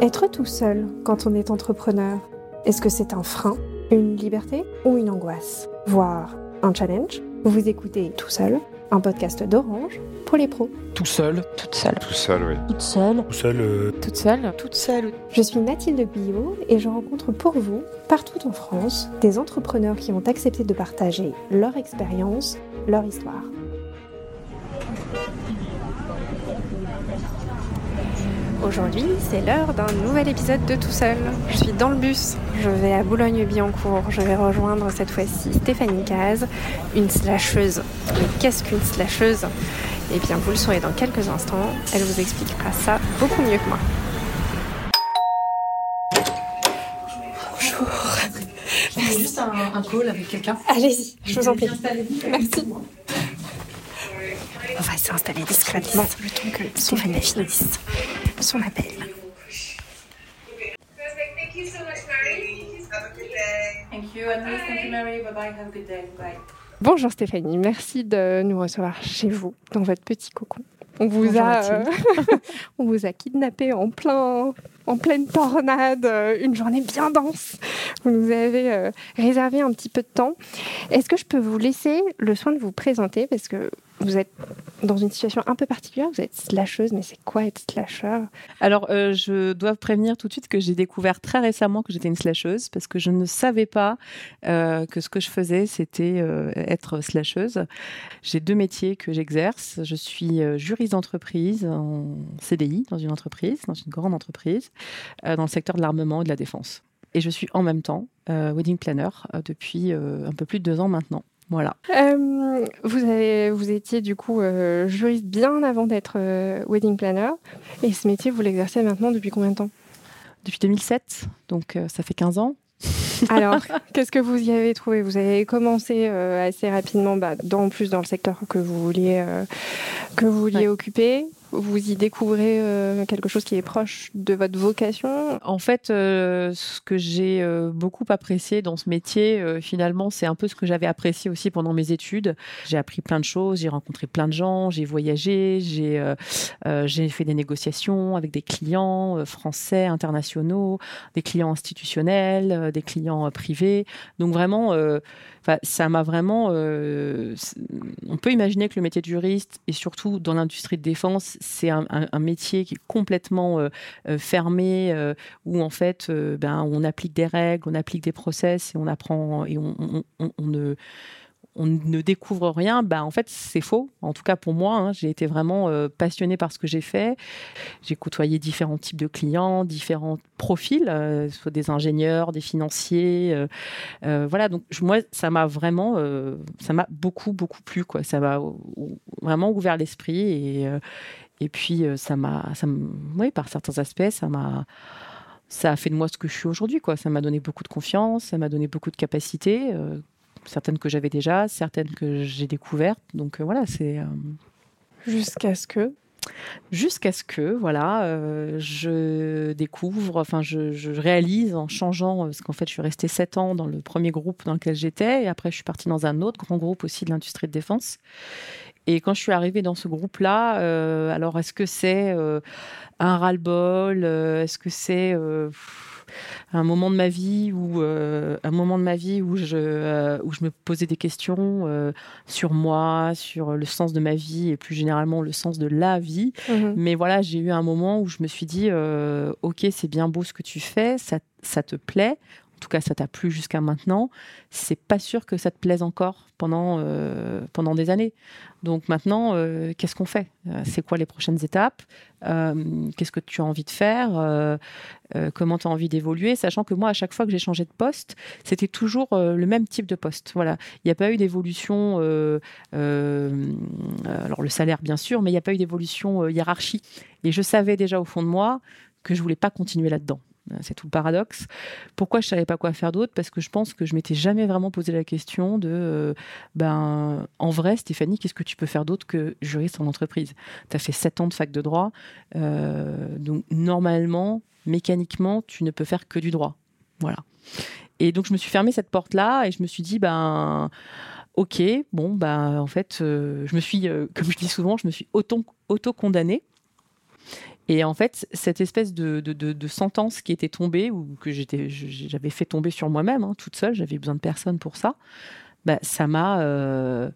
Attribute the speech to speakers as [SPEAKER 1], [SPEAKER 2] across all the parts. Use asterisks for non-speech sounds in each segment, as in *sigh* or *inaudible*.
[SPEAKER 1] Être tout seul quand on est entrepreneur, est-ce que c'est un frein, une liberté ou une angoisse? Voire un challenge Vous écoutez Tout seul, un podcast d'Orange pour les pros.
[SPEAKER 2] Tout seul.
[SPEAKER 3] Toute seule.
[SPEAKER 4] Tout seul, oui.
[SPEAKER 5] Toute seule.
[SPEAKER 6] Tout seul. euh,
[SPEAKER 3] Toute seule.
[SPEAKER 2] Toute seule.
[SPEAKER 1] Je suis Mathilde Billot et je rencontre pour vous, partout en France, des entrepreneurs qui ont accepté de partager leur expérience, leur histoire. Aujourd'hui, c'est l'heure d'un nouvel épisode de Tout Seul. Je suis dans le bus, je vais à Boulogne-Billancourt, je vais rejoindre cette fois-ci Stéphanie Caz, une slasheuse. Mais qu'est-ce qu'une slasheuse? Eh bien, vous le saurez dans quelques instants, elle vous expliquera ça beaucoup mieux que moi.
[SPEAKER 5] J'ai juste un, un call avec quelqu'un.
[SPEAKER 1] Allez-y, je vous en prie.
[SPEAKER 5] Merci.
[SPEAKER 1] On va s'installer discrètement le temps que Stéphanie finisse son appel.
[SPEAKER 7] Perfect. Thank you so much, Mary. Have a good day.
[SPEAKER 5] Thank you, Annelise. Thank you, Mary. Bye bye. Have a good day. Bye.
[SPEAKER 1] Bonjour Stéphanie, merci de nous recevoir chez vous, dans votre petit cocon. On vous,
[SPEAKER 5] Bonjour,
[SPEAKER 1] a, euh, *laughs* on vous a kidnappé en, plein, en pleine tornade, euh, une journée bien dense. Vous nous avez euh, réservé un petit peu de temps. Est-ce que je peux vous laisser le soin de vous présenter? Parce que vous êtes dans une situation un peu particulière, vous êtes slasheuse, mais c'est quoi être slasher?
[SPEAKER 3] Alors, euh, je dois prévenir tout de suite que j'ai découvert très récemment que j'étais une slasheuse parce que je ne savais pas euh, que ce que je faisais, c'était euh, être slasheuse. J'ai deux métiers que j'exerce. Je suis juriste d'entreprise en CDI dans une entreprise, dans une grande entreprise, dans le secteur de l'armement et de la défense. Et je suis en même temps wedding planner depuis un peu plus de deux ans maintenant. Voilà.
[SPEAKER 1] Euh, vous, avez, vous étiez du coup euh, juriste bien avant d'être euh, wedding planner. Et ce métier, vous l'exercez maintenant depuis combien de temps?
[SPEAKER 3] Depuis 2007, donc euh, ça fait 15 ans. *laughs*
[SPEAKER 1] Alors, qu'est-ce que vous y avez trouvé? Vous avez commencé euh, assez rapidement, bah, dans, en plus dans le secteur que vous vouliez, euh, que vous vouliez
[SPEAKER 3] Ouais.
[SPEAKER 1] occuper. Vous y découvrez euh, quelque chose qui est proche de votre vocation?
[SPEAKER 3] En fait, euh, ce que j'ai euh, beaucoup apprécié dans ce métier, finalement, c'est un peu ce que j'avais apprécié aussi pendant mes études. J'ai appris plein de choses, j'ai rencontré plein de gens, j'ai voyagé, j'ai j'ai fait des négociations avec des clients français, internationaux, des clients institutionnels, des clients privés. Donc vraiment, ça m'a vraiment. on peut imaginer que le métier de juriste, et surtout dans l'industrie de défense, c'est un, métier qui est complètement euh, euh, fermé, euh, où en fait, ben, on applique des règles, on applique des process et on apprend et on, ne on ne découvre rien, ben en fait c'est faux. En tout cas pour moi, hein, j'ai été vraiment euh, passionnée par ce que j'ai fait. J'ai côtoyé différents types de clients, différents profils, soit des ingénieurs, des financiers, voilà. Donc moi ça m'a vraiment, ça m'a beaucoup beaucoup plu quoi. Ça m'a vraiment ouvert l'esprit et et puis euh, ça m'a, ça oui par certains aspects ça m'a ça a fait de moi ce que je suis aujourd'hui quoi. Ça m'a donné beaucoup de confiance, ça m'a donné beaucoup de capacités. euh, certaines que j'avais déjà, certaines que j'ai découvertes. Donc euh, voilà, c'est euh,
[SPEAKER 1] Jusqu'à ce que?
[SPEAKER 3] jusqu'à ce que voilà, je découvre, enfin je, je réalise en changeant, parce qu'en fait je suis restée sept ans dans le premier groupe dans lequel j'étais, et après je suis partie dans un autre grand groupe aussi de l'industrie de défense. Et quand je suis arrivée dans ce groupe-là, euh, alors est-ce que c'est euh, un ras-le-bol euh, Est-ce que c'est euh, un moment de ma vie où un moment de ma vie où je où je me posais des questions sur moi, sur le sens de ma vie et plus généralement le sens de la vie.
[SPEAKER 1] Mhm.
[SPEAKER 3] Mais voilà, j'ai eu un moment où je me suis dit, ok, c'est bien beau ce que tu fais, ça, ça te plaît. En tout cas, ça t'a plu jusqu'à maintenant. C'est pas sûr que ça te plaise encore pendant, euh, pendant des années. Donc maintenant, euh, qu'est-ce qu'on fait? Euh, C'est quoi les prochaines étapes? Qu'est-ce que tu as envie de faire? Comment tu as envie d'évoluer? Sachant que moi, à chaque fois que j'ai changé de poste, c'était toujours le même type de poste. Voilà, il n'y a pas eu d'évolution. alors le salaire, bien sûr, mais il n'y a pas eu d'évolution hiérarchie. Et je savais déjà au fond de moi que je voulais pas continuer là-dedans. C'est tout le paradoxe. Pourquoi je savais pas quoi faire d'autre? Parce que je pense que je m'étais jamais vraiment posé la question de, euh, ben, en vrai, Stéphanie, qu'est-ce que tu peux faire d'autre que juriste en entreprise? Tu as fait sept ans de fac de droit, euh, donc normalement, mécaniquement, tu ne peux faire que du droit. Voilà. Et donc je me suis fermé cette porte-là et je me suis dit, ben, ok, bon, ben, en fait, euh, je me suis, comme je dis souvent, je me suis auto- auto-condamnée. Et en fait, cette espèce de, de, de- sentence qui était tombée, ou que j'avais fait tomber sur moi-même, hein, toute seule, j'avais besoin de personne pour ça, bah, ça m'a euh,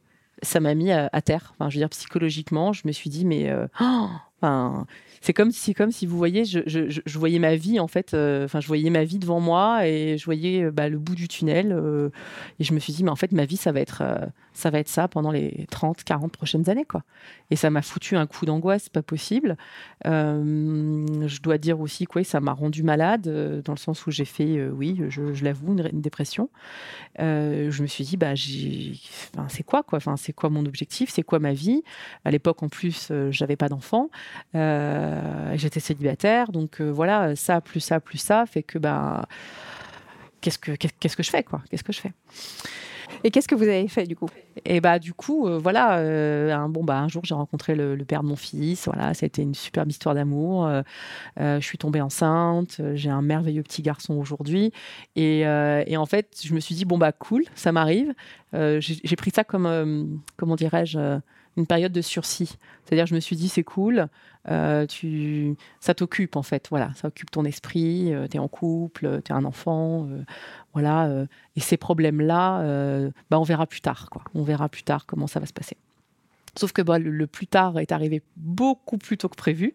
[SPEAKER 3] mis à, à terre. Enfin, je veux dire, psychologiquement, je me suis dit, mais. euh, oh, C'est comme si, comme si vous voyez, je, je- voyais ma vie en fait. euh, je voyais ma vie devant moi et je voyais euh, bah, le bout du tunnel. euh, et je me suis dit, mais en fait, ma vie, ça va être, ça va être ça pendant les 30, 40 prochaines années, quoi. Et ça m'a foutu un coup d'angoisse, pas possible. Je dois dire aussi que oui, ça m'a rendu malade dans le sens où j'ai fait, oui, je, l'avoue, une, dépression. Je me suis dit, bah, c'est quoi, quoi? Enfin, c'est quoi mon objectif? C'est quoi ma vie? À l'époque, en plus, j'avais pas d'enfant. Euh, J'étais célibataire, donc euh, voilà, ça plus ça plus ça fait que bah qu'est-ce que qu'est- qu'est-ce que je fais quoi? Qu'est-ce que je fais?
[SPEAKER 1] Et qu'est-ce que vous avez fait du coup?
[SPEAKER 3] Et bah du coup, euh, voilà, euh, un bon bah un jour j'ai rencontré le, le père de mon fils. Voilà, ça a été une superbe histoire d'amour. Euh, je suis tombée enceinte. J'ai un merveilleux petit garçon aujourd'hui. Et, et en fait, je me suis dit bon bah cool, ça m'arrive. J'ai pris ça comme comment dirais-je une période de sursis. C'est-à-dire, je me suis dit c'est cool. euh, tu, ça t'occupe en fait. Voilà, ça occupe ton esprit. tu es en couple, tu es un enfant. euh, voilà. euh, et ces problèmes-là, euh, bah, on verra plus tard. Quoi. On verra plus tard comment ça va se passer. Sauf que bah, le, le plus tard est arrivé beaucoup plus tôt que prévu,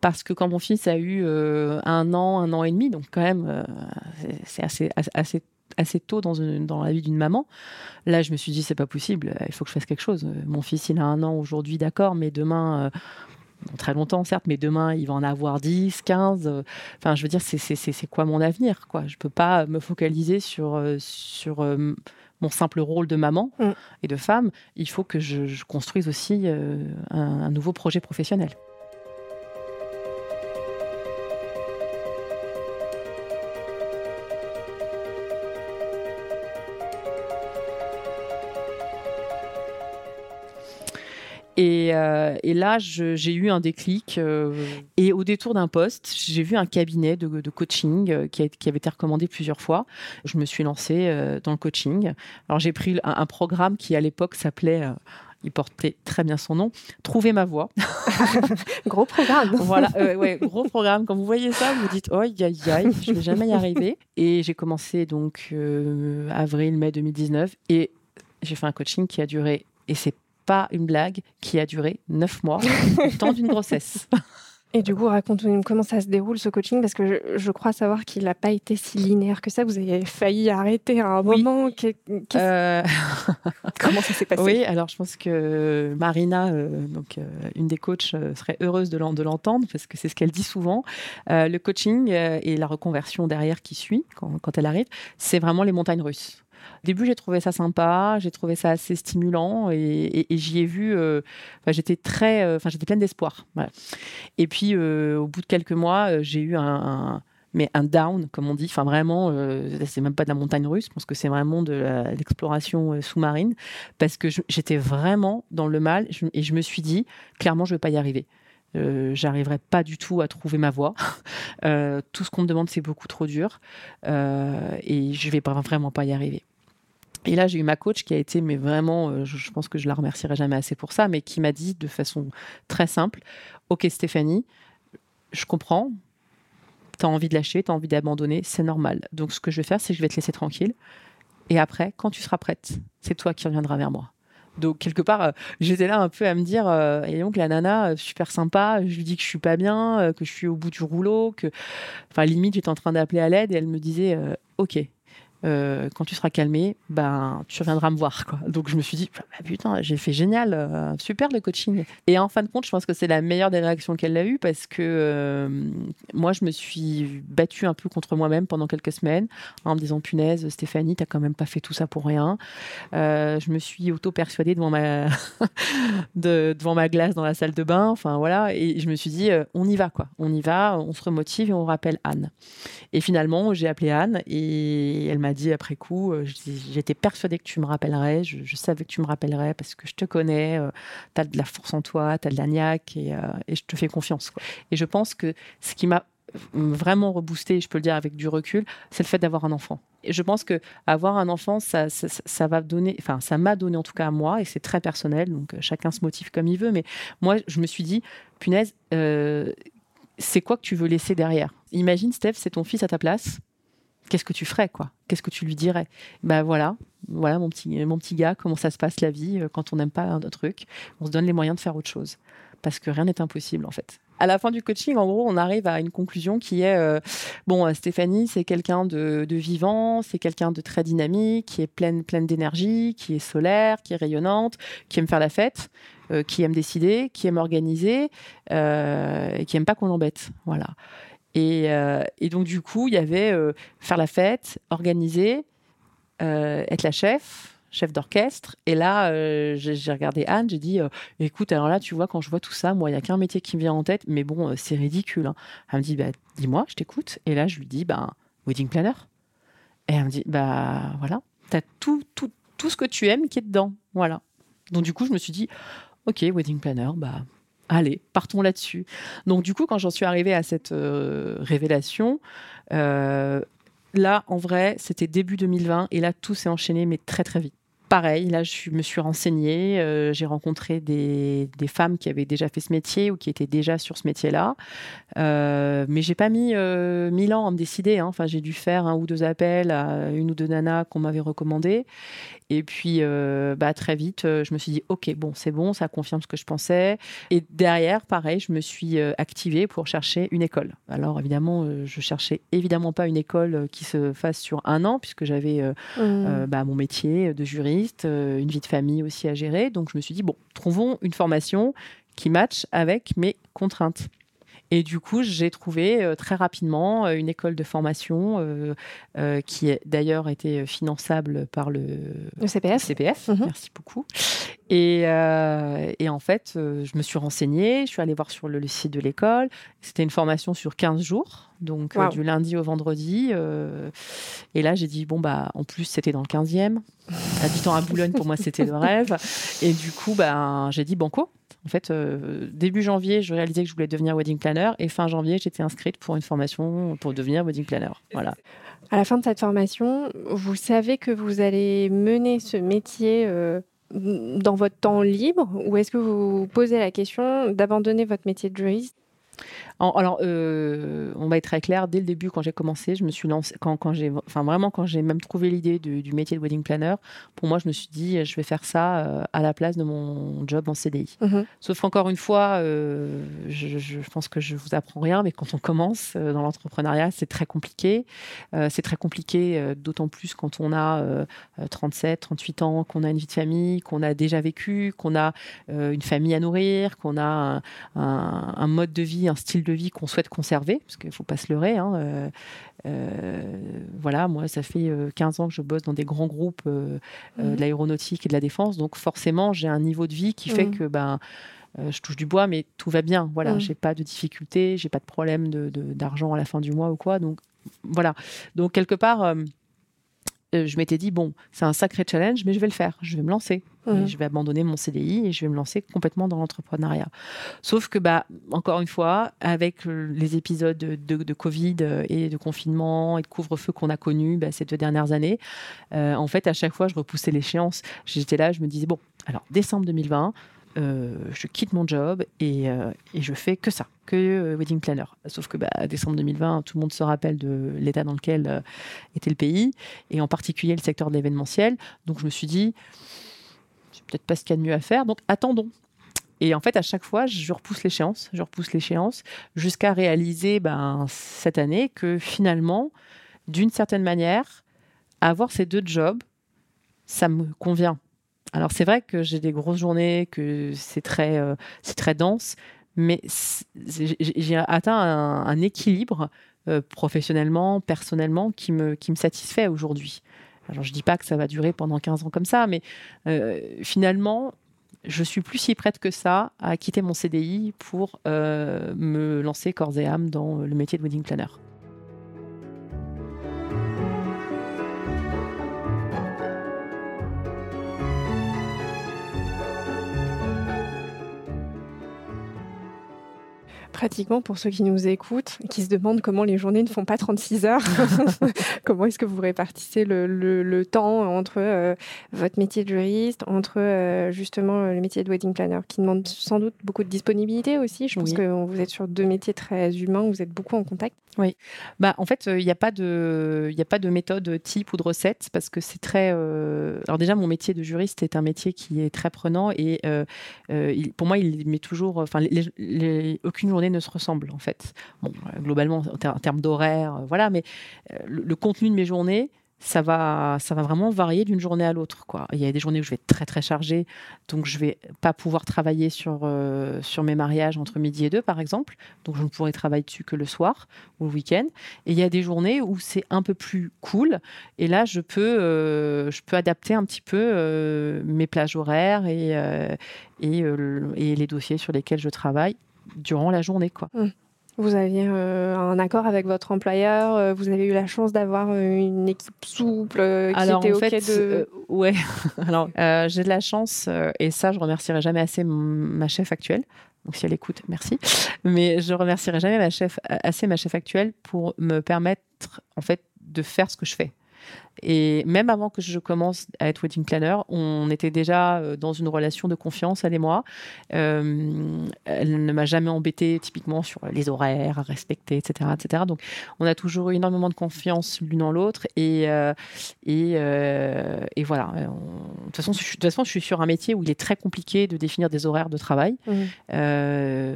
[SPEAKER 3] parce que quand mon fils a eu euh, un an, un an et demi, donc quand même, euh, c'est- c'est assez, assez, assez assez tôt dans, une- dans la vie d'une maman. Là, je me suis dit, c'est pas possible, il faut que je fasse quelque chose. Euh, Mon fils, il a un an aujourd'hui, d'accord, mais demain, euh, très longtemps, certes, mais demain, il va en avoir 10, 15. euh, Enfin, je veux dire, c'est- quoi mon avenir quoi? Je peux pas me focaliser sur, euh, sur euh, mon simple rôle de maman
[SPEAKER 1] Mm.
[SPEAKER 3] et de femme. Il faut que je, je construise aussi euh, un, un nouveau projet professionnel. Et, euh, et là, j'ai eu un déclic. euh, et au détour d'un poste, j'ai vu un cabinet de, de coaching euh, qui, a- qui avait été recommandé plusieurs fois. Je me suis lancée dans le coaching. Alors, j'ai pris un, un programme qui, à l'époque, s'appelait. il portait très bien son nom, Trouver ma voie. *laughs*
[SPEAKER 1] Gros programme. *laughs*
[SPEAKER 3] voilà, euh, ouais, gros programme. Quand vous voyez ça, vous vous dites, oh, aïe, aïe, aïe, je vais jamais y arriver. Et j'ai commencé donc euh, avril, mai 2019, et j'ai fait un coaching qui a duré, et c'est pas une blague, qui a duré neuf mois, *laughs* le temps d'une grossesse.
[SPEAKER 1] Et du coup, raconte-nous comment ça se déroule ce coaching, parce que je, je crois savoir qu'il n'a pas été si linéaire que ça. Vous avez failli arrêter à un
[SPEAKER 3] Oui.
[SPEAKER 1] moment.
[SPEAKER 3] Euh, *laughs*
[SPEAKER 1] Comment ça s'est passé
[SPEAKER 3] oui, alors je pense que Marina, euh, donc euh, une des coachs, serait heureuse de l'en- de l'entendre parce que c'est ce qu'elle dit souvent. Le coaching et la reconversion derrière qui suit quand, quand elle arrive, c'est vraiment les montagnes russes. Au début, j'ai trouvé ça sympa, j'ai trouvé ça assez stimulant et, j'y ai vu. euh, j'étais très, euh, j'étais pleine d'espoir. Et puis, euh, au bout de quelques mois, j'ai eu un, mais un down, comme on dit. Enfin, vraiment, c'est même pas de la montagne russe. Je pense que c'est vraiment de l'exploration sous-marine parce que j'étais vraiment dans le mal et je me suis dit, clairement, je vais pas y arriver. Euh, J'arriverai pas du tout à trouver ma voie. *laughs* Tout ce qu'on me demande, c'est beaucoup trop dur et je vais pas, vraiment pas y arriver. Et là, j'ai eu ma coach qui a été, mais vraiment, euh, je, pense que je la remercierai jamais assez pour ça, mais qui m'a dit de façon très simple Ok, Stéphanie, je comprends, tu as envie de lâcher, tu as envie d'abandonner, c'est normal. Donc, ce que je vais faire, c'est que je vais te laisser tranquille. Et après, quand tu seras prête, c'est toi qui reviendras vers moi. Donc, quelque part, euh, j'étais là un peu à me dire euh, Et donc, la nana, super sympa, je lui dis que je suis pas bien, que je suis au bout du rouleau, que. Enfin, limite, j'étais en train d'appeler à l'aide et elle me disait Ok, euh, quand tu seras calmé, ben, tu reviendras me voir. Quoi. Donc je me suis dit, bah, putain, j'ai fait génial, euh, super le coaching. Et en fin de compte, je pense que c'est la meilleure des réactions qu'elle a eues parce que euh, moi, je me suis battue un peu contre moi-même pendant quelques semaines en me disant, punaise, Stéphanie, t'as quand même pas fait tout ça pour rien. Je me suis auto-persuadée devant ma... *laughs* de- devant ma glace dans la salle de bain. Enfin voilà, et je me suis dit, on y va, quoi. On y va, on se remotive et on rappelle Anne. Et finalement, j'ai appelé Anne et elle m'a dit après coup, euh, j'étais persuadée que tu me rappellerais, je, savais que tu me rappellerais parce que je te connais, tu as de la force en toi, tu as de la niaque et, euh, et je te fais confiance. Et je pense que ce qui m'a vraiment reboosté, je peux le dire avec du recul, c'est le fait d'avoir un enfant. Et je pense que avoir un enfant, ça, ça, va donner, enfin, ça m'a donné en tout cas à moi, et c'est très personnel, donc euh, chacun se motive comme il veut. Mais moi, je me suis dit, punaise, euh, c'est quoi que tu veux laisser derrière? Imagine, Steph, c'est ton fils à ta place. Qu'est-ce que tu ferais, quoi? Qu'est-ce que tu lui dirais? Ben voilà, voilà mon petit, mon petit gars, comment ça se passe la vie euh, quand on n'aime pas un truc. On se donne les moyens de faire autre chose. Parce que rien n'est impossible, en fait. À la fin du coaching, en gros, on arrive à une conclusion qui est euh, bon, euh, Stéphanie, c'est quelqu'un de, de vivant, c'est quelqu'un de très dynamique, qui est pleine, pleine d'énergie, qui est solaire, qui est rayonnante, qui aime faire la fête, qui aime décider, qui aime organiser, et qui aime pas qu'on l'embête. Voilà. Et, euh, et donc, du coup, il y avait euh, faire la fête, organiser, euh, être la chef, chef d'orchestre. Et là, j'ai regardé Anne, j'ai dit, écoute, alors là, tu vois, quand je vois tout ça, moi, il n'y a qu'un métier qui me vient en tête, mais bon, c'est ridicule. hein. Elle me dit, bah, dis-moi, je t'écoute. Et là, je lui dis, bah, wedding planner. Et elle me dit, bah, voilà, t'as tout, tout, tout ce que tu aimes qui est dedans. Voilà. Donc, du coup, je me suis dit, ok, wedding planner, bah, allez, partons là-dessus. Donc, du coup, quand j'en suis arrivée à cette euh, révélation, euh, là, en vrai, c'était début 2020 et là, tout s'est enchaîné, mais très, très vite. Pareil, là, je me suis renseignée, euh, j'ai rencontré des, des femmes qui avaient déjà fait ce métier ou qui étaient déjà sur ce métier-là. Euh, mais j'ai pas mis euh, mille ans à me décider. hein. Enfin, j'ai dû faire un ou deux appels à une ou deux nanas qu'on m'avait recommandées. Et puis, euh, bah, très vite, euh, je me suis dit, OK, bon, c'est bon, ça confirme ce que je pensais. Et derrière, pareil, je me suis activée pour chercher une école. Alors, évidemment, je cherchais évidemment pas une école qui se fasse sur un an, puisque j'avais euh, bah, mon métier de juriste, euh, une vie de famille aussi à gérer. Donc, je me suis dit, bon, trouvons une formation qui matche avec mes contraintes. Et du coup, j'ai trouvé euh, très rapidement euh, une école de formation euh, qui d'ailleurs été finançable par le
[SPEAKER 1] Le CPF
[SPEAKER 3] CPF.
[SPEAKER 1] Mhm.
[SPEAKER 3] Merci beaucoup. Et, euh, et en fait, euh, je me suis renseignée, je suis allée voir sur le, le site de l'école. C'était une formation sur 15 jours, donc euh, du lundi au vendredi. et là, j'ai dit, bon, bah, en plus, c'était dans le 15e. Habitant à Boulogne, pour moi, c'était le rêve. Et du coup, bah, j'ai dit, banco. En fait, euh, début janvier, je réalisais que je voulais devenir wedding planner. Et fin janvier, j'étais inscrite pour une formation pour devenir wedding planner. Voilà.
[SPEAKER 1] À la fin de cette formation, vous savez que vous allez mener ce métier euh, dans votre temps libre ou est-ce que vous posez la question d'abandonner votre métier de juriste?
[SPEAKER 3] En- alors, euh, on va être très clair. Dès le début, quand j'ai commencé, je me suis lancée. Quand, quand j'ai, enfin vraiment, quand j'ai même trouvé l'idée du, du métier de wedding planner, pour moi, je me suis dit, je vais faire ça euh, à la place de mon job en CDI.
[SPEAKER 1] Mhm.
[SPEAKER 3] Sauf qu'encore une fois, euh, je, je pense que je vous apprends rien, mais quand on commence dans l'entrepreneuriat, c'est très compliqué. Euh, c'est très compliqué, d'autant plus quand on a euh, euh, 37, 38 ans, qu'on a une vie de famille, qu'on a déjà vécu, qu'on a une famille à nourrir, qu'on a un, un- un mode de vie, un style de vie qu'on souhaite conserver, parce qu'il ne faut pas se leurrer. hein, euh, euh, voilà, moi, ça fait euh, 15 ans que je bosse dans des grands groupes euh, euh,
[SPEAKER 1] Mhm.
[SPEAKER 3] de l'aéronautique et de la défense, donc forcément, j'ai un niveau de vie qui fait
[SPEAKER 1] Mhm.
[SPEAKER 3] que ben, euh, je touche du bois, mais tout va bien. Voilà,
[SPEAKER 1] Mhm.
[SPEAKER 3] j'ai pas de difficultés, j'ai pas de problème de- de- d'argent à la fin du mois ou quoi. Donc voilà. Donc quelque part, euh, euh, je m'étais dit bon, c'est un sacré challenge, mais je vais le faire. Je vais me lancer. Et je vais abandonner mon CDI et je vais me lancer complètement dans l'entrepreneuriat. Sauf que, bah, encore une fois, avec euh, les épisodes de, de- de Covid euh, et de confinement et de couvre-feu qu'on a connus bah, ces deux dernières années, euh, en fait, à chaque fois, je repoussais l'échéance. J'étais là, je me disais, bon, alors, décembre 2020, euh, je quitte mon job et, euh, et je fais que ça, que euh, wedding planner. Sauf que bah, décembre 2020, tout le monde se rappelle de l'état dans lequel euh, était le pays et en particulier le secteur de l'événementiel. Donc je me suis dit, c'est peut-être pas ce qu'il y a de mieux à faire, donc attendons. Et en fait, à chaque fois, je repousse l'échéance, je repousse l'échéance, jusqu'à réaliser ben, cette année que finalement, d'une certaine manière, avoir ces deux jobs, ça me convient. Alors c'est vrai que j'ai des grosses journées, que c'est très, euh, c'est très dense, mais j'ai atteint un, équilibre euh, professionnellement, personnellement, qui me, qui me satisfait aujourd'hui. Alors je dis pas que ça va durer pendant 15 ans comme ça, mais euh, finalement, je suis plus si prête que ça à quitter mon CDI pour me lancer corps et âme dans le métier de wedding planner.
[SPEAKER 1] Pratiquement, pour ceux qui nous écoutent, qui se demandent comment les journées ne font pas 36 heures, *laughs* comment est-ce que vous répartissez le, le- le temps entre euh, votre métier de juriste, entre euh, justement le métier de wedding planner, qui demande sans doute beaucoup de disponibilité aussi. Je pense
[SPEAKER 3] Oui.
[SPEAKER 1] que vous êtes sur deux métiers très humains, vous êtes beaucoup en contact.
[SPEAKER 3] Bah, en fait, il n'y a, pas de- y a pas de méthode type ou de recette parce que c'est très. euh, Alors, déjà, mon métier de juriste est un métier qui est très prenant et euh, euh, il- pour moi, il met toujours. Enfin, les- les- les- aucune journée ne se ressemble, en fait. Bon, euh, globalement, en, ter- en termes d'horaire, euh, voilà, mais euh, le, contenu de mes journées. Ça va, ça va vraiment varier d'une journée à l'autre. Il y a des journées où je vais être très très chargée, donc je vais pas pouvoir travailler sur, sur mes mariages entre midi et deux, par exemple. Donc je ne pourrai travailler dessus que le soir ou le week-end. Et il y a des journées où c'est un peu plus cool. Et là, je peux, je peux adapter un petit peu mes plages horaires et, et les dossiers sur lesquels je travaille durant la journée. Quoi.
[SPEAKER 1] Vous aviez euh, un accord avec votre employeur, euh, vous avez eu la chance d'avoir euh, une équipe souple euh, qui
[SPEAKER 3] Alors
[SPEAKER 1] était
[SPEAKER 3] en
[SPEAKER 1] OK
[SPEAKER 3] fait,
[SPEAKER 1] de...
[SPEAKER 3] ouais. *laughs* Alors j'ai de la chance et ça, je remercierai jamais assez ma chef actuelle. Donc si elle écoute, merci. Mais je remercierai jamais ma chef assez ma chef actuelle pour me permettre en fait de faire ce que je fais. Et même avant que je commence à être wedding planner, on était déjà euh, dans une relation de confiance, elle et moi. Euh, elle ne m'a jamais embêté typiquement sur les horaires à respecter, etc., etc. Donc, on a toujours eu énormément de confiance l'une en l'autre. Et, euh, et, euh, et voilà. De toute, façon, je, de toute façon, je suis sur un métier où il est très compliqué de définir des horaires de travail. Euh,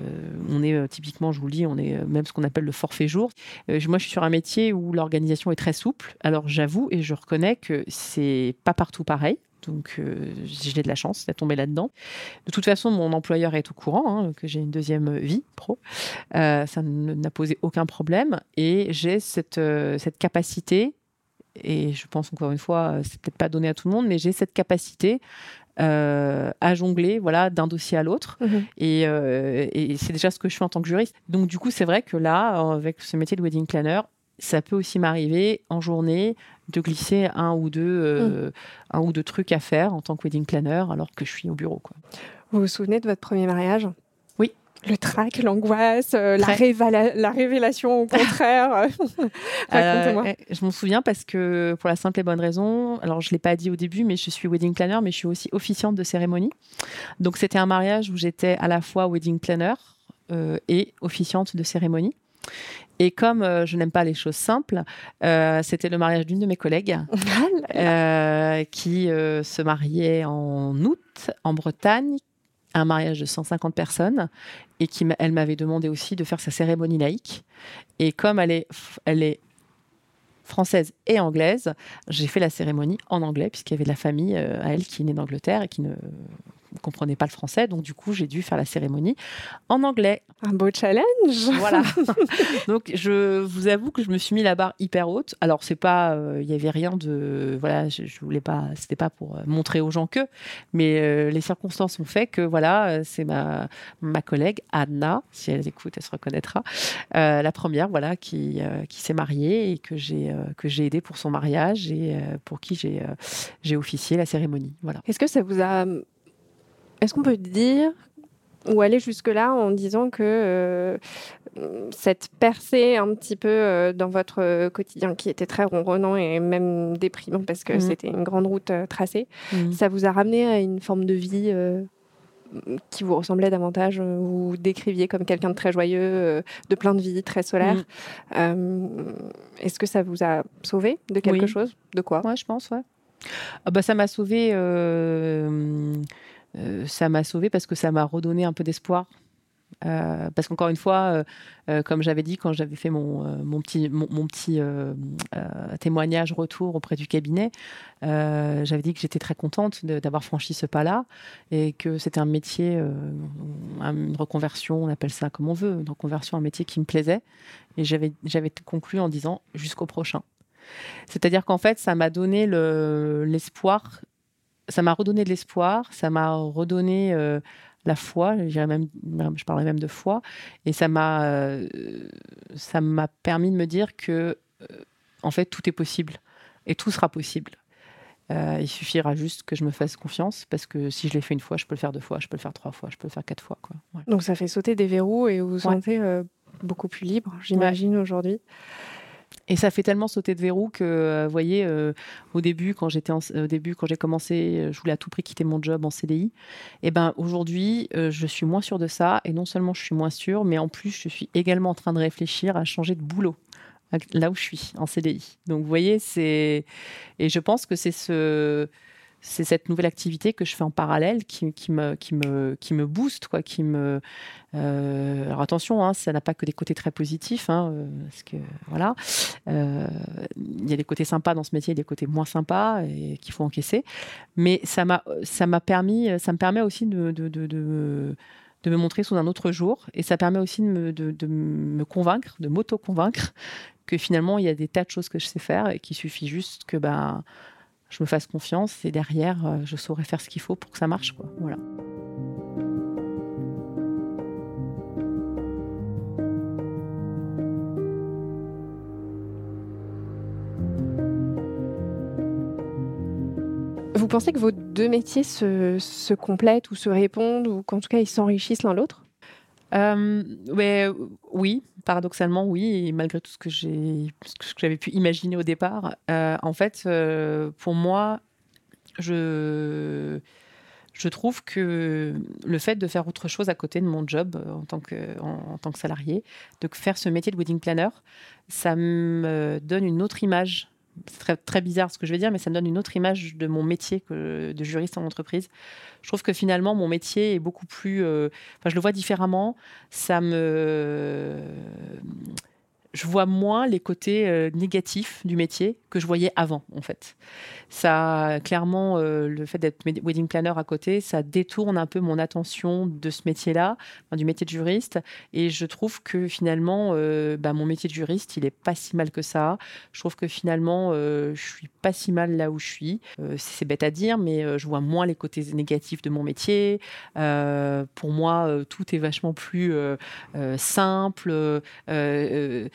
[SPEAKER 3] on est typiquement, je vous le dis, on est même ce qu'on appelle le forfait jour. Moi, je suis sur un métier où l'organisation est très souple. Alors, j'avoue et je reconnais que c'est pas partout pareil. Donc, euh, j'ai de la chance d'être tombée là-dedans. De toute façon, mon employeur est au courant hein, que j'ai une deuxième vie pro. Euh, ça n'a posé aucun problème. Et j'ai cette, euh, cette capacité, et je pense encore une fois, c'est peut-être pas donné à tout le monde, mais j'ai cette capacité euh, à jongler voilà, d'un dossier à l'autre.
[SPEAKER 1] Mhm.
[SPEAKER 3] Et, euh, et c'est déjà ce que je fais en tant que juriste. Donc, du coup, c'est vrai que là, avec ce métier de wedding planner, ça peut aussi m'arriver en journée de glisser un ou deux, euh, un ou deux trucs à faire en tant que wedding planner alors que je suis au bureau. Quoi.
[SPEAKER 1] Vous vous souvenez de votre premier mariage?
[SPEAKER 3] Oui.
[SPEAKER 1] Le trac, l'angoisse, euh, la, révéla- la révélation au contraire. *laughs* Racontez-moi.
[SPEAKER 3] Euh, je m'en souviens parce que pour la simple et bonne raison, alors je l'ai pas dit au début, mais je suis wedding planner, mais je suis aussi officiante de cérémonie. Donc c'était un mariage où j'étais à la fois wedding planner et officiante de cérémonie. Et comme euh, je n'aime pas les choses simples, euh, c'était le mariage d'une de mes collègues *laughs* euh, qui se mariait en août en Bretagne, un mariage de 150 personnes, et qui elle m'avait demandé aussi de faire sa cérémonie laïque. Et comme elle est, elle est française et anglaise, j'ai fait la cérémonie en anglais puisqu'il y avait de la famille à elle qui est née d'Angleterre et qui ne comprenait pas le français. Donc du coup, j'ai dû faire la cérémonie en anglais.
[SPEAKER 1] Un beau challenge.
[SPEAKER 3] Voilà. *laughs* Donc, je vous avoue que je me suis mis la barre hyper haute. Alors, c'est pas, euh, il y avait rien de, voilà, je, je voulais pas, c'était pas pour euh, montrer aux gens que, mais euh, les circonstances ont fait que, voilà, c'est ma ma collègue Anna, si elle écoute, elle se reconnaîtra, euh, la première, voilà, qui qui s'est mariée et que j'ai que j'ai aidé pour son mariage et pour qui j'ai j'ai officié la cérémonie. Voilà.
[SPEAKER 1] Est-ce que ça vous a. Est-ce qu'on peut dire ou aller jusque-là en disant que euh, cette percée un petit peu euh, dans votre euh, quotidien qui était très ronronnant et même déprimant parce que
[SPEAKER 3] Mhm.
[SPEAKER 1] c'était une grande route tracée,
[SPEAKER 3] Mhm.
[SPEAKER 1] ça vous a ramené à une forme de vie qui vous ressemblait davantage, vous décriviez comme quelqu'un de très joyeux, de plein de vie, très solaire. Euh, Est-ce que ça vous a sauvé de quelque
[SPEAKER 3] Oui.
[SPEAKER 1] chose? De quoi?
[SPEAKER 3] Ouais, je pense, ouais. Ah bah, ça m'a sauvé. euh, ça m'a sauvé parce que ça m'a redonné un peu d'espoir. Euh, parce qu'encore une fois, euh, euh, comme j'avais dit quand j'avais fait mon, euh, petit, mon, mon petit euh, euh, témoignage retour auprès du cabinet, euh, j'avais dit que j'étais très contente d'avoir franchi ce pas-là et que c'était un métier, euh, un- une reconversion, on appelle ça comme on veut, une reconversion, un métier qui me plaisait. Et j'avais conclu en disant jusqu'au prochain. C'est-à-dire qu'en fait, ça m'a donné le- l'espoir, ça m'a redonné de l'espoir, ça m'a redonné euh, la foi, même, je parlerais même de foi, et ça m'a, euh, ça m'a permis de me dire que, euh, en fait, tout est possible et tout sera possible. Euh, il suffira juste que je me fasse confiance parce que si je l'ai fait une fois, je peux le faire deux fois, je peux le faire trois fois, je peux le faire quatre fois. Quoi. Ouais.
[SPEAKER 1] Donc ça fait sauter des verrous et vous vous sentez beaucoup plus libre, j'imagine, aujourd'hui.
[SPEAKER 3] Et ça fait tellement sauter de verrous que, euh, vous voyez, euh, au début, quand j'étais au début, quand j'ai commencé, euh, je voulais à tout prix quitter mon job en CDI. Et ben aujourd'hui, je suis moins sûre de ça. Et non seulement je suis moins sûre, mais en plus, je suis également en train de réfléchir à changer de boulot là où je suis en CDI. Donc, vous voyez, c'est et je pense que c'est ce c'est cette nouvelle activité que je fais en parallèle qui, me, qui, me, qui me booste, quoi, qui me. euh, alors attention, hein, ça n'a pas que des côtés très positifs, hein, euh, parce que voilà, euh, il y a des côtés sympas dans ce métier, des côtés moins sympas et qu'il faut encaisser. Mais ça m'a, ça m'a permis, ça me permet aussi de, de, de, me montrer sous un autre jour. Et ça permet aussi de me, de me convaincre, de m'auto-convaincre que finalement, il y a des tas de choses que je sais faire et qu'il suffit juste que ben, je me fasse confiance et derrière, euh, je saurai faire ce qu'il faut pour que ça marche. Quoi. Voilà.
[SPEAKER 1] Vous pensez que vos deux métiers se, se complètent ou se répondent ou qu'en tout cas ils s'enrichissent l'un l'autre?
[SPEAKER 3] Euh, ouais, oui, paradoxalement, oui, malgré tout ce que j'avais pu imaginer au départ. Euh, en fait, euh, pour moi, je, je trouve que le fait de faire autre chose à côté de mon job euh, en tant que salarié, de faire ce métier de wedding planner, ça me donne une autre image. C'est très, bizarre ce que je vais dire, mais ça me donne une autre image de mon métier que de juriste en entreprise. Je trouve que finalement, mon métier est beaucoup plus. euh, Enfin, je le vois différemment. Ça me. Je vois moins les côtés euh, négatifs du métier que je voyais avant, en fait. Ça, clairement, euh, le fait d'être wedding planner à côté, ça détourne un peu mon attention de ce métier-là, du métier de juriste. Et je trouve que finalement, euh, bah, mon métier de juriste, il est pas si mal que ça. Je trouve que finalement, je suis pas si mal là où je suis. C'est bête à dire, mais je vois moins les côtés négatifs de mon métier. Pour moi, tout est vachement plus simple.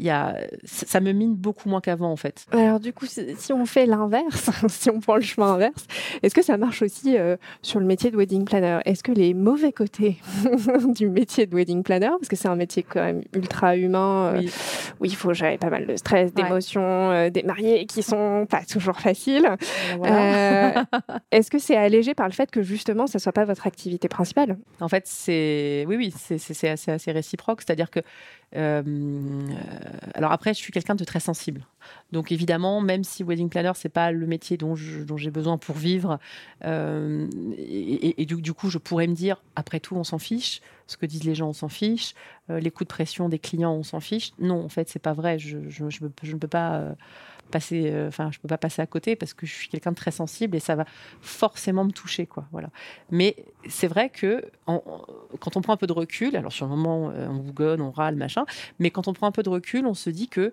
[SPEAKER 3] il y a, ça, me mine beaucoup moins qu'avant, en fait.
[SPEAKER 1] Alors du coup, si, on fait l'inverse, *laughs* si on prend le chemin inverse, est-ce que ça marche aussi euh, sur le métier de wedding planner? Est-ce que les mauvais côtés *laughs* du métier de wedding planner, parce que c'est un métier quand même ultra humain, euh,
[SPEAKER 3] Oui.
[SPEAKER 1] où il faut gérer pas mal de stress, d'émotions, euh, des mariés qui sont pas toujours faciles, euh, est-ce que c'est allégé par le fait que justement, ça soit pas votre activité principale?
[SPEAKER 3] En fait, c'est oui, oui, c'est assez, assez réciproque. C'est-à-dire que, alors après, je suis quelqu'un de très sensible. Donc évidemment, même si wedding planner c'est pas le métier dont j'ai besoin pour vivre, euh, et, du, coup, je pourrais me dire, après tout, on s'en fiche. Ce que disent les gens, on s'en fiche. Euh, les coups de pression des clients, on s'en fiche. Non, en fait, c'est pas vrai. Je ne peux pas. Passer euh, enfin je peux pas passer à côté parce que je suis quelqu'un de très sensible et ça va forcément me toucher quoi voilà. Mais c'est vrai que quand on prend un peu de recul, alors sur le moment, euh, on bougonne, on râle, machin, mais quand on prend un peu de recul, on se dit que,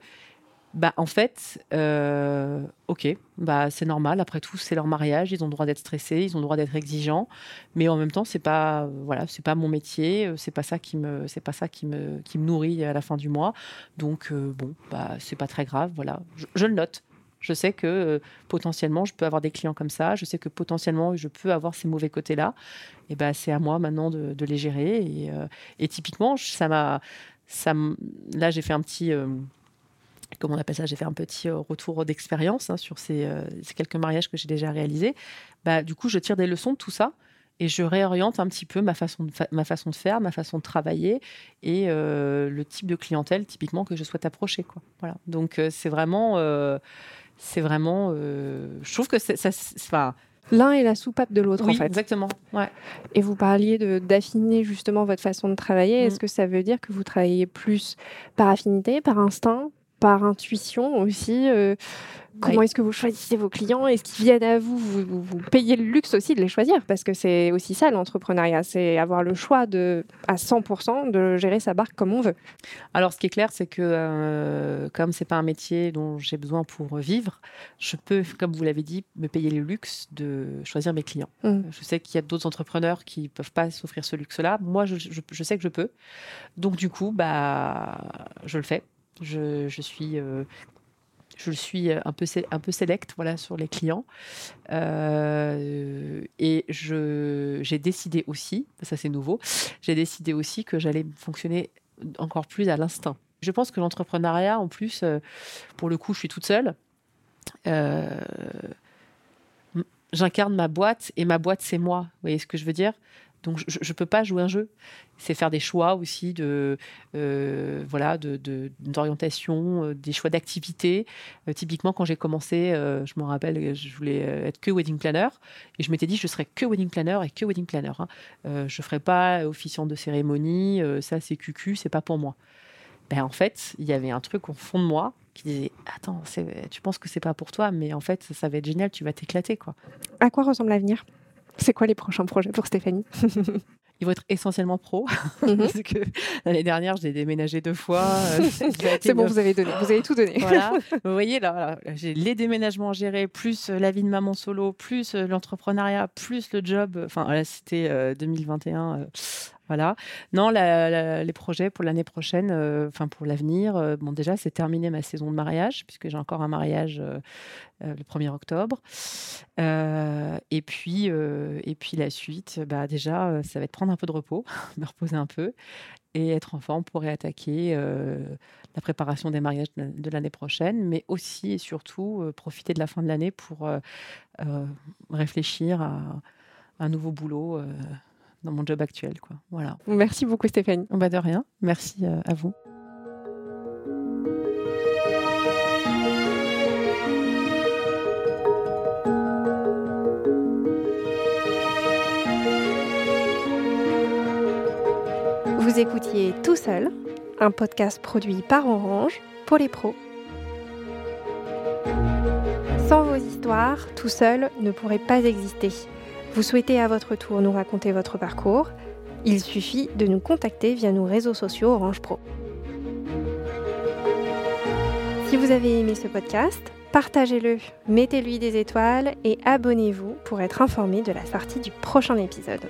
[SPEAKER 3] bah, en fait, euh, ok, bah, c'est normal. Après tout, c'est leur mariage, ils ont le droit d'être stressés, ils ont le droit d'être exigeants, mais en même temps, c'est pas, voilà, pas mon métier, euh, c'est pas ça qui me, pas ça qui me, qui me nourrit à la fin du mois. Donc, euh, bon, bah, c'est pas très grave, voilà, je, le note. Je sais que potentiellement, je peux avoir des clients comme ça. Je sais que potentiellement, je peux avoir ces mauvais côtés-là. Et ben, c'est à moi maintenant de, les gérer. Et, et typiquement, ça ça, là, j'ai fait un petit, comment on appelle ça J'ai fait un petit euh, retour d'expérience hein, sur ces, euh, ces quelques mariages que j'ai déjà réalisés. Bah, du coup, je tire des leçons de tout ça. Et je réoriente un petit peu ma façon de, fa- ma façon de faire, ma façon de travailler et euh, le type de clientèle typiquement que je souhaite approcher. Quoi. Voilà. Donc euh, c'est vraiment, c'est vraiment, je trouve que ça, enfin,
[SPEAKER 1] L'un est la soupape de l'autre
[SPEAKER 3] oui,
[SPEAKER 1] en fait.
[SPEAKER 3] exactement. Ouais.
[SPEAKER 1] Et vous parliez de- d'affiner justement votre façon de travailler.
[SPEAKER 3] Mm.
[SPEAKER 1] Est-ce que ça veut dire que vous travaillez plus par affinité, par instinct, par intuition aussi euh, Comment
[SPEAKER 3] Oui.
[SPEAKER 1] est-ce que vous choisissez vos clients? Est-ce qu'ils viennent à vous? Vous, vous- vous payez le luxe aussi de les choisir Parce que c'est aussi ça l'entrepreneuriat, c'est avoir le choix de, à 100% de gérer sa barque comme on veut.
[SPEAKER 3] Alors, ce qui est clair, c'est que euh, comme c'est pas un métier dont j'ai besoin pour vivre, je peux, comme vous l'avez dit, me payer le luxe de choisir mes clients.
[SPEAKER 1] Mm.
[SPEAKER 3] Je sais qu'il y a d'autres entrepreneurs qui peuvent pas s'offrir ce luxe-là. Moi, je, je- je sais que je peux. Donc, du coup, bah, je le fais. Je, suis euh, je suis un peu, un peu select voilà, sur les clients. Euh, et j'ai décidé aussi, ça c'est nouveau, j'ai décidé aussi que j'allais fonctionner encore plus à l'instinct. Je pense que l'entrepreneuriat, en plus, euh, pour le coup, je suis toute seule. Euh, j'incarne ma boîte et ma boîte, c'est moi. Vous voyez ce que je veux dire? Donc je ne peux pas jouer un jeu. C'est faire des choix aussi de euh, voilà d'orientation, euh, des choix d'activité. Euh, typiquement quand j'ai commencé, je me rappelle, je voulais être que wedding planner et je m'étais dit je serais que wedding planner et que wedding planner. Hein. je ferai pas officiant de cérémonie, ça c'est cucu, c'est pas pour moi. Ben, en fait, il y avait un truc au fond de moi qui disait Attends, tu penses que c'est pas pour toi, mais en fait, ça va être génial, tu vas t'éclater. quoi.
[SPEAKER 1] À quoi ressemble l'avenir? C'est quoi les prochains projets pour Stéphanie
[SPEAKER 3] Ils vont être essentiellement pro. Mhm. *laughs* parce que l'année dernière, j'ai déménagé deux fois. Euh, *laughs*
[SPEAKER 1] c'est bon, vous avez donné, vous avez tout donné.
[SPEAKER 3] voilà. *laughs* Vous voyez, là, j'ai les déménagements gérés, plus euh, la vie de maman solo, plus euh, l'entrepreneuriat, plus le job. Enfin, là, c'était 2021. Voilà. Non, les projets pour l'année prochaine, euh, enfin pour l'avenir, euh, bon déjà c'est terminé ma saison de mariage puisque j'ai encore un mariage euh, le 1er octobre. et puis et puis la suite, bah déjà ça va être prendre un peu de repos, *laughs* me reposer un peu et être en forme pour réattaquer la préparation des mariages de l'année prochaine, mais aussi et surtout profiter de la fin de l'année pour réfléchir à un nouveau boulot dans mon job actuel. Quoi. Voilà.
[SPEAKER 1] Merci beaucoup Stéphanie.
[SPEAKER 3] Bah de rien. Merci euh, à vous.
[SPEAKER 1] Vous écoutiez Tout seul, un podcast produit par Orange pour les pros. Sans vos histoires, tout seul ne pourrait pas exister. Vous souhaitez à votre tour nous raconter votre parcours Il suffit de nous contacter via nos réseaux sociaux Orange Pro. Si vous avez aimé ce podcast, partagez-le, mettez-lui des étoiles et abonnez-vous pour être informé de la sortie du prochain épisode.